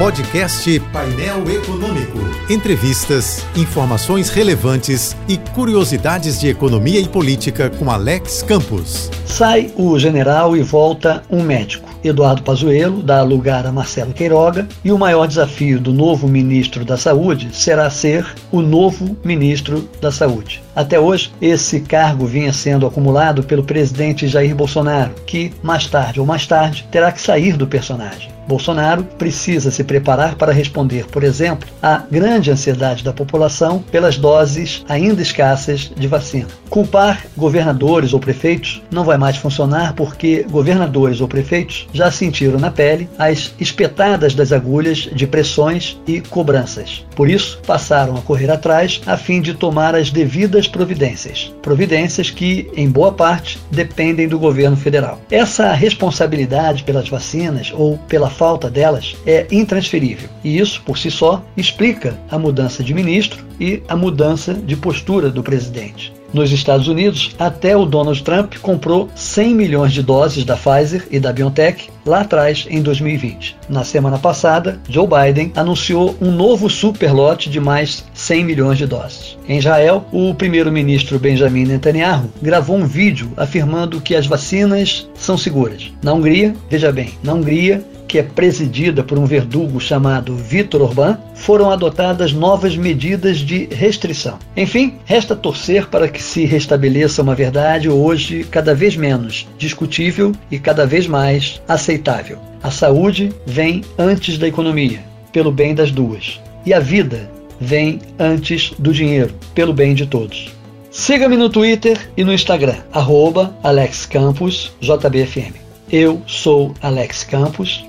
Podcast Painel Econômico. Entrevistas, informações relevantes e curiosidades de economia e política com Alex Campos. Sai o general e volta um médico. Eduardo Pazuello dá lugar a Marcelo Queiroga e o maior desafio do novo ministro da Saúde será ser o novo ministro da Saúde. Até hoje, esse cargo vinha sendo acumulado pelo presidente Jair Bolsonaro, que, mais tarde ou mais tarde, terá que sair do personagem. Bolsonaro precisa se preparar para responder, por exemplo, à grande ansiedade da população pelas doses ainda escassas de vacina. Culpar governadores ou prefeitos não vai mais funcionar porque governadores ou prefeitos já sentiram na pele as espetadas das agulhas de pressões e cobranças. Por isso, passaram a correr atrás a fim de tomar as devidas providências. Providências que, em boa parte, dependem do governo federal. Essa responsabilidade pelas vacinas ou pela falta delas é intransferível. E isso, por si só, explica a mudança de ministro e a mudança de postura do presidente. Nos Estados Unidos, até o Donald Trump comprou 100 milhões de doses da Pfizer e da BioNTech lá atrás, em 2020. Na semana passada, Joe Biden anunciou um novo superlote de mais 100 milhões de doses. Em Israel, o primeiro-ministro Benjamin Netanyahu gravou um vídeo afirmando que as vacinas são seguras. Na Hungria, veja bem, na Hungria, que é presidida por um verdugo chamado Vítor Orbán, foram adotadas novas medidas de restrição. Enfim, resta torcer para que se restabeleça uma verdade hoje cada vez menos discutível e cada vez mais aceitável. A saúde vem antes da economia, pelo bem das duas. E a vida vem antes do dinheiro, pelo bem de todos. Siga-me no Twitter e no Instagram, arroba AlexCamposJBFM. Eu sou Alex Campos